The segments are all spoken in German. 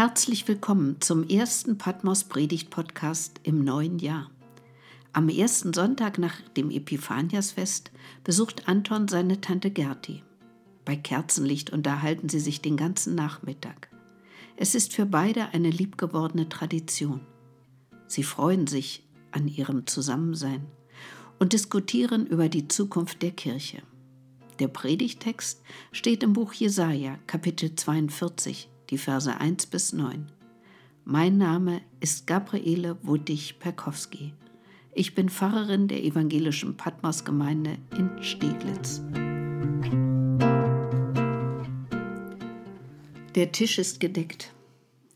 Herzlich willkommen zum ersten Patmos Predigt Podcast im neuen Jahr. Am ersten Sonntag nach dem Epiphaniasfest besucht Anton seine Tante Gerti. Bei Kerzenlicht unterhalten sie sich den ganzen Nachmittag. Es ist für beide eine liebgewordene Tradition. Sie freuen sich an ihrem Zusammensein und diskutieren über die Zukunft der Kirche. Der Predigtext steht im Buch Jesaja, Kapitel 42, die Verse 1 bis 9. Mein Name ist Gabriele Wuttig-Perkowski. Ich bin Pfarrerin der evangelischen Patmos-Gemeinde in Steglitz. Der Tisch ist gedeckt.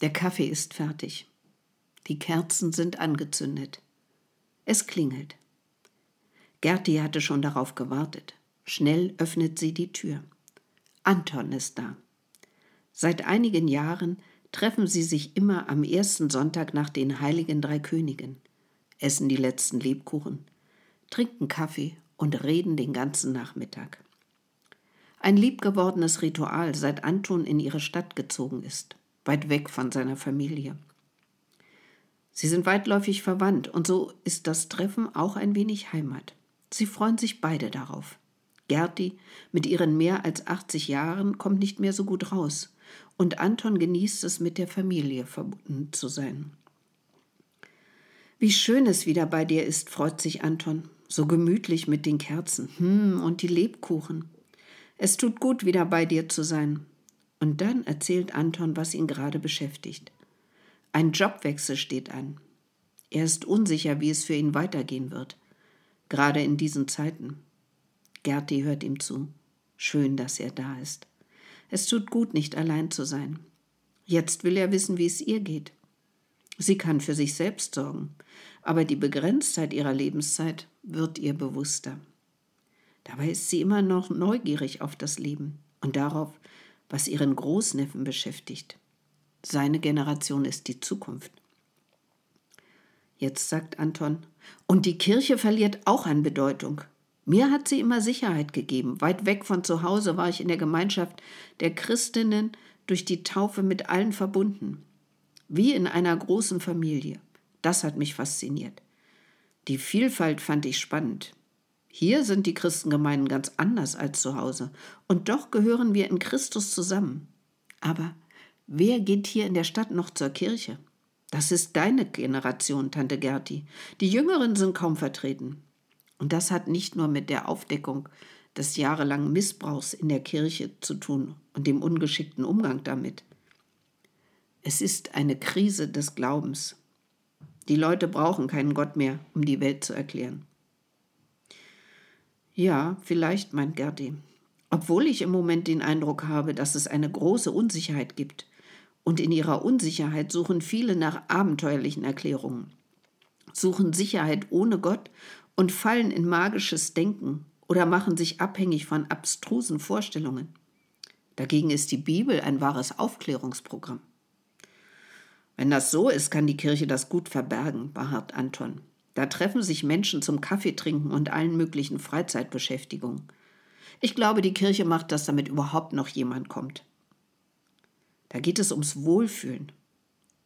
Der Kaffee ist fertig. Die Kerzen sind angezündet. Es klingelt. Gerti hatte schon darauf gewartet. Schnell öffnet sie die Tür. Anton ist da. Seit einigen Jahren treffen sie sich immer am ersten Sonntag nach den heiligen drei Königen, essen die letzten Lebkuchen, trinken Kaffee und reden den ganzen Nachmittag. Ein liebgewordenes Ritual, seit Anton in ihre Stadt gezogen ist, weit weg von seiner Familie. Sie sind weitläufig verwandt und so ist das Treffen auch ein wenig Heimat. Sie freuen sich beide darauf. Gerti mit ihren mehr als 80 Jahren kommt nicht mehr so gut raus und Anton genießt es, mit der Familie verbunden zu sein. Wie schön es wieder bei dir ist, freut sich Anton. So gemütlich mit den Kerzen. Hm, und die Lebkuchen. Es tut gut, wieder bei dir zu sein. Und dann erzählt Anton, was ihn gerade beschäftigt. Ein Jobwechsel steht an. Er ist unsicher, wie es für ihn weitergehen wird. Gerade in diesen Zeiten. Gerti hört ihm zu. Schön, dass er da ist. Es tut gut, nicht allein zu sein. Jetzt will er wissen, wie es ihr geht. Sie kann für sich selbst sorgen, aber die Begrenztheit ihrer Lebenszeit wird ihr bewusster. Dabei ist sie immer noch neugierig auf das Leben und darauf, was ihren Großneffen beschäftigt. Seine Generation ist die Zukunft. Jetzt sagt Anton, und die Kirche verliert auch an Bedeutung. Mir hat sie immer Sicherheit gegeben. Weit weg von zu Hause war ich in der Gemeinschaft der Christinnen durch die Taufe mit allen verbunden. Wie in einer großen Familie. Das hat mich fasziniert. Die Vielfalt fand ich spannend. Hier sind die Christengemeinden ganz anders als zu Hause. Und doch gehören wir in Christus zusammen. Aber wer geht hier in der Stadt noch zur Kirche? Das ist deine Generation, Tante Gerti. Die Jüngeren sind kaum vertreten. Und das hat nicht nur mit der Aufdeckung des jahrelangen Missbrauchs in der Kirche zu tun und dem ungeschickten Umgang damit. Es ist eine Krise des Glaubens. Die Leute brauchen keinen Gott mehr, um die Welt zu erklären. Ja, vielleicht, meint Gerti. Obwohl ich im Moment den Eindruck habe, dass es eine große Unsicherheit gibt. Und in ihrer Unsicherheit suchen viele nach abenteuerlichen Erklärungen, suchen Sicherheit ohne Gott und fallen in magisches Denken oder machen sich abhängig von abstrusen Vorstellungen. Dagegen ist die Bibel ein wahres Aufklärungsprogramm. Wenn das so ist, kann die Kirche das gut verbergen, beharrt Anton. Da treffen sich Menschen zum Kaffeetrinken und allen möglichen Freizeitbeschäftigungen. Ich glaube, die Kirche macht das, damit überhaupt noch jemand kommt. Da geht es ums Wohlfühlen.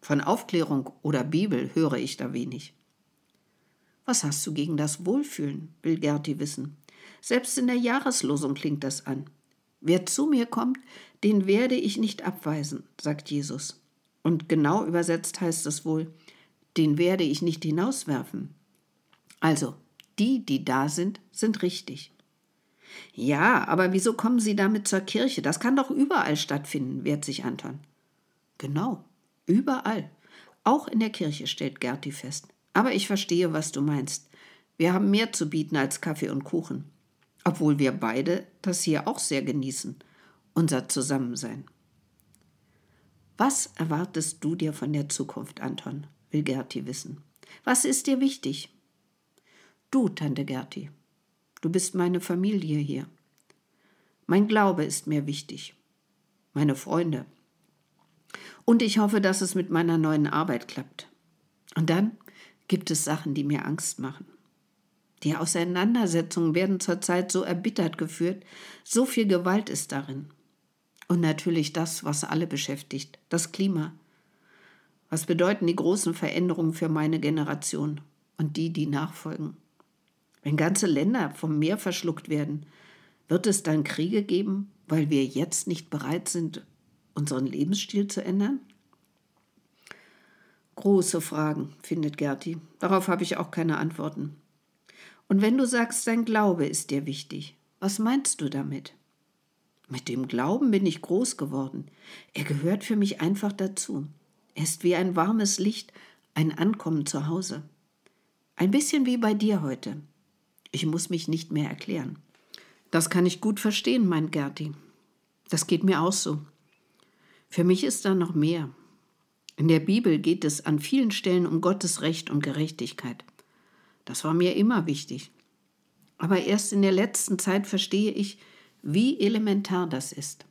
Von Aufklärung oder Bibel höre ich da wenig. Was hast du gegen das Wohlfühlen? will Gerti wissen. Selbst in der Jahreslosung klingt das an. Wer zu mir kommt, den werde ich nicht abweisen, sagt Jesus. Und genau übersetzt heißt es wohl, den werde ich nicht hinauswerfen. Also, die, die da sind, sind richtig. Ja, aber wieso kommen Sie damit zur Kirche? Das kann doch überall stattfinden, wehrt sich Anton. Genau, überall. Auch in der Kirche, stellt Gerti fest. Aber ich verstehe, was du meinst. Wir haben mehr zu bieten als Kaffee und Kuchen. Obwohl wir beide das hier auch sehr genießen, unser Zusammensein. Was erwartest du dir von der Zukunft, Anton? will Gerti wissen. Was ist dir wichtig? Du, Tante Gerti. Du bist meine Familie hier. Mein Glaube ist mir wichtig. Meine Freunde. Und ich hoffe, dass es mit meiner neuen Arbeit klappt. Und dann gibt es Sachen, die mir Angst machen. Die Auseinandersetzungen werden zurzeit so erbittert geführt, so viel Gewalt ist darin. Und natürlich das, was alle beschäftigt, das Klima. Was bedeuten die großen Veränderungen für meine Generation und die, die nachfolgen? Wenn ganze Länder vom Meer verschluckt werden, wird es dann Kriege geben, weil wir jetzt nicht bereit sind, unseren Lebensstil zu ändern? Große Fragen, findet Gerti. Darauf habe ich auch keine Antworten. Und wenn du sagst, dein Glaube ist dir wichtig, was meinst du damit? Mit dem Glauben bin ich groß geworden. Er gehört für mich einfach dazu. Er ist wie ein warmes Licht, ein Ankommen zu Hause. Ein bisschen wie bei dir heute. Ich muss mich nicht mehr erklären. Das kann ich gut verstehen, meint Gerti. Das geht mir auch so. Für mich ist da noch mehr. In der Bibel geht es an vielen Stellen um Gottes Recht und Gerechtigkeit. Das war mir immer wichtig. Aber erst in der letzten Zeit verstehe ich, wie elementar das ist.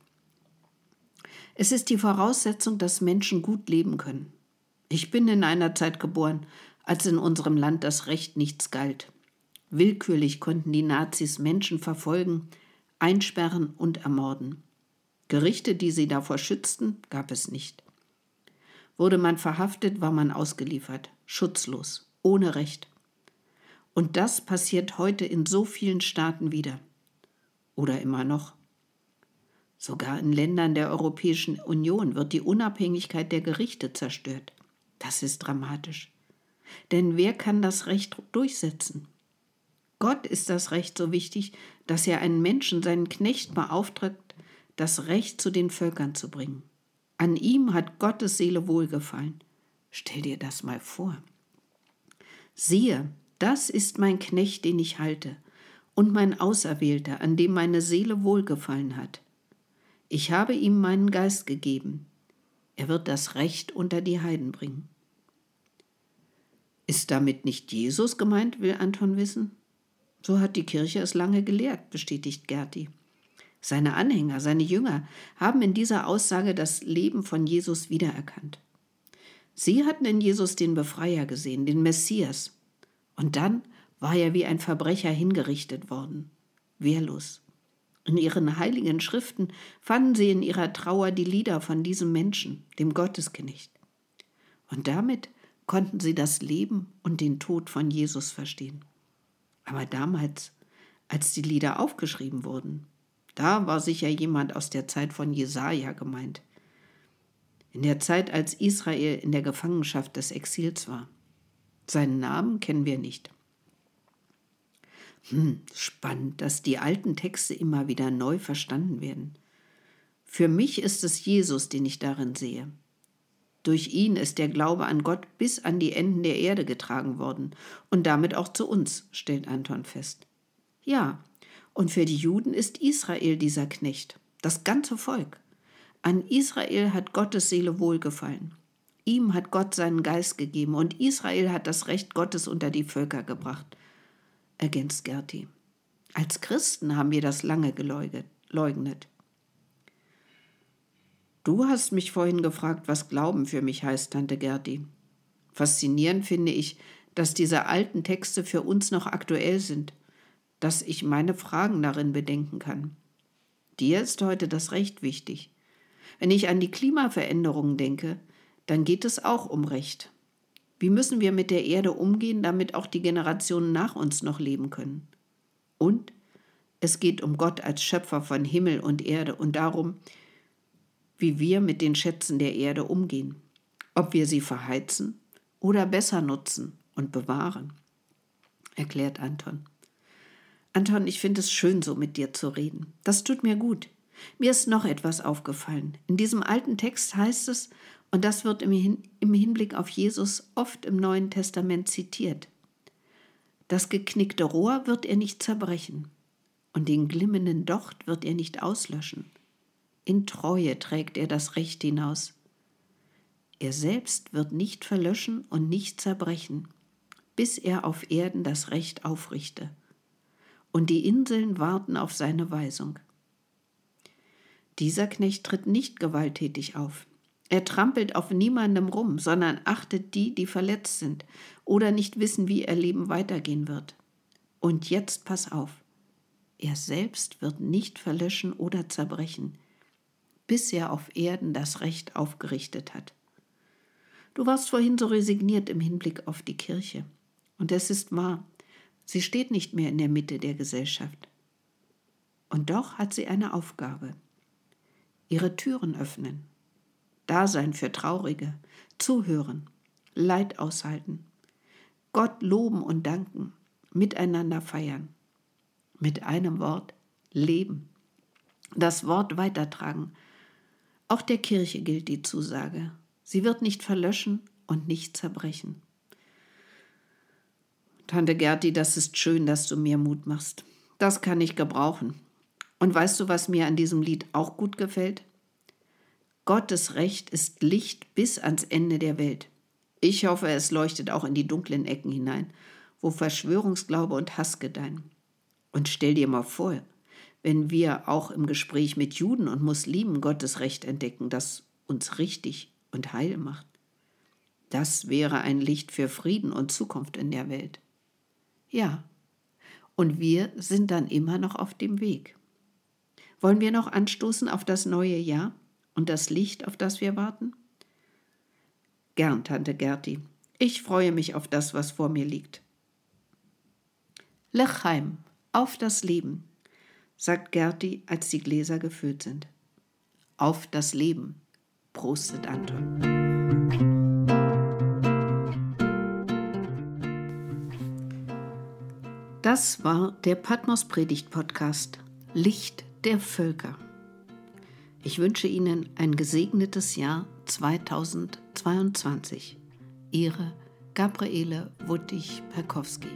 Es ist die Voraussetzung, dass Menschen gut leben können. Ich bin in einer Zeit geboren, als in unserem Land das Recht nichts galt. Willkürlich konnten die Nazis Menschen verfolgen, einsperren und ermorden. Gerichte, die sie davor schützten, gab es nicht. Wurde man verhaftet, war man ausgeliefert, schutzlos, ohne Recht. Und das passiert heute in so vielen Staaten wieder. Oder immer noch. Sogar in Ländern der Europäischen Union wird die Unabhängigkeit der Gerichte zerstört. Das ist dramatisch. Denn wer kann das Recht durchsetzen? Gott ist das Recht so wichtig, dass er einen Menschen, seinen Knecht, beauftragt, das Recht zu den Völkern zu bringen. An ihm hat Gottes Seele wohlgefallen. Stell dir das mal vor. Siehe, das ist mein Knecht, den ich halte, und mein Auserwählter, an dem meine Seele wohlgefallen hat. Ich habe ihm meinen Geist gegeben. Er wird das Recht unter die Heiden bringen. Ist damit nicht Jesus gemeint, will Anton wissen? So hat die Kirche es lange gelehrt, bestätigt Gerti. Seine Anhänger, seine Jünger haben in dieser Aussage das Leben von Jesus wiedererkannt. Sie hatten in Jesus den Befreier gesehen, den Messias. Und dann war er wie ein Verbrecher hingerichtet worden, wehrlos. In ihren heiligen Schriften fanden sie in ihrer Trauer die Lieder von diesem Menschen, dem Gottesknecht. Und damit konnten sie das Leben und den Tod von Jesus verstehen. Aber damals, als die Lieder aufgeschrieben wurden, da war sicher jemand aus der Zeit von Jesaja gemeint. In der Zeit, als Israel in der Gefangenschaft des Exils war. Seinen Namen kennen wir nicht. Hm, spannend, dass die alten Texte immer wieder neu verstanden werden. Für mich ist es Jesus, den ich darin sehe. Durch ihn ist der Glaube an Gott bis an die Enden der Erde getragen worden und damit auch zu uns, stellt Anton fest. Ja, und für die Juden ist Israel dieser Knecht, das ganze Volk. An Israel hat Gottes Seele wohlgefallen. Ihm hat Gott seinen Geist gegeben und Israel hat das Recht Gottes unter die Völker gebracht, ergänzt Gerti. Als Christen haben wir das lange geleugnet. Du hast mich vorhin gefragt, was Glauben für mich heißt, Tante Gerti. Faszinierend finde ich, dass diese alten Texte für uns noch aktuell sind, dass ich meine Fragen darin bedenken kann. Dir ist heute das Recht wichtig. Wenn ich an die Klimaveränderungen denke, dann geht es auch um Recht. Wie müssen wir mit der Erde umgehen, damit auch die Generationen nach uns noch leben können? Und es geht um Gott als Schöpfer von Himmel und Erde und darum, wie wir mit den Schätzen der Erde umgehen, ob wir sie verheizen oder besser nutzen und bewahren, erklärt Anton. Anton, ich finde es schön, so mit dir zu reden. Das tut mir gut. Mir ist noch etwas aufgefallen. In diesem alten Text heißt es, und das wird im, Hin im Hinblick auf Jesus oft im Neuen Testament zitiert, das geknickte Rohr wird er nicht zerbrechen, und den glimmenden Docht wird er nicht auslöschen. In Treue trägt er das Recht hinaus. Er selbst wird nicht verlöschen und nicht zerbrechen, bis er auf Erden das Recht aufrichte. Und die Inseln warten auf seine Weisung. Dieser Knecht tritt nicht gewalttätig auf. Er trampelt auf niemandem rum, sondern achtet die, die verletzt sind oder nicht wissen, wie ihr Leben weitergehen wird. Und jetzt pass auf. Er selbst wird nicht verlöschen oder zerbrechen bis er auf Erden das Recht aufgerichtet hat. Du warst vorhin so resigniert im Hinblick auf die Kirche. Und es ist wahr, sie steht nicht mehr in der Mitte der Gesellschaft. Und doch hat sie eine Aufgabe. Ihre Türen öffnen, Dasein für Traurige, zuhören, Leid aushalten, Gott loben und danken, miteinander feiern. Mit einem Wort leben. Das Wort weitertragen. Auch der Kirche gilt die Zusage. Sie wird nicht verlöschen und nicht zerbrechen. Tante Gerti, das ist schön, dass du mir Mut machst. Das kann ich gebrauchen. Und weißt du, was mir an diesem Lied auch gut gefällt? Gottes Recht ist Licht bis ans Ende der Welt. Ich hoffe, es leuchtet auch in die dunklen Ecken hinein, wo Verschwörungsglaube und Hass gedeihen. Und stell dir mal vor, wenn wir auch im Gespräch mit Juden und Muslimen Gottes Recht entdecken, das uns richtig und heil macht. Das wäre ein Licht für Frieden und Zukunft in der Welt. Ja, und wir sind dann immer noch auf dem Weg. Wollen wir noch anstoßen auf das neue Jahr und das Licht, auf das wir warten? Gern, Tante Gerti. Ich freue mich auf das, was vor mir liegt. Lechheim, auf das Leben, sagt Gerti, als die Gläser gefüllt sind. Auf das Leben, prostet Anton. Das war der Patmos Predigt Podcast Licht der Völker. Ich wünsche Ihnen ein gesegnetes Jahr 2022. Ihre Gabriele Wuttig-Perkowski.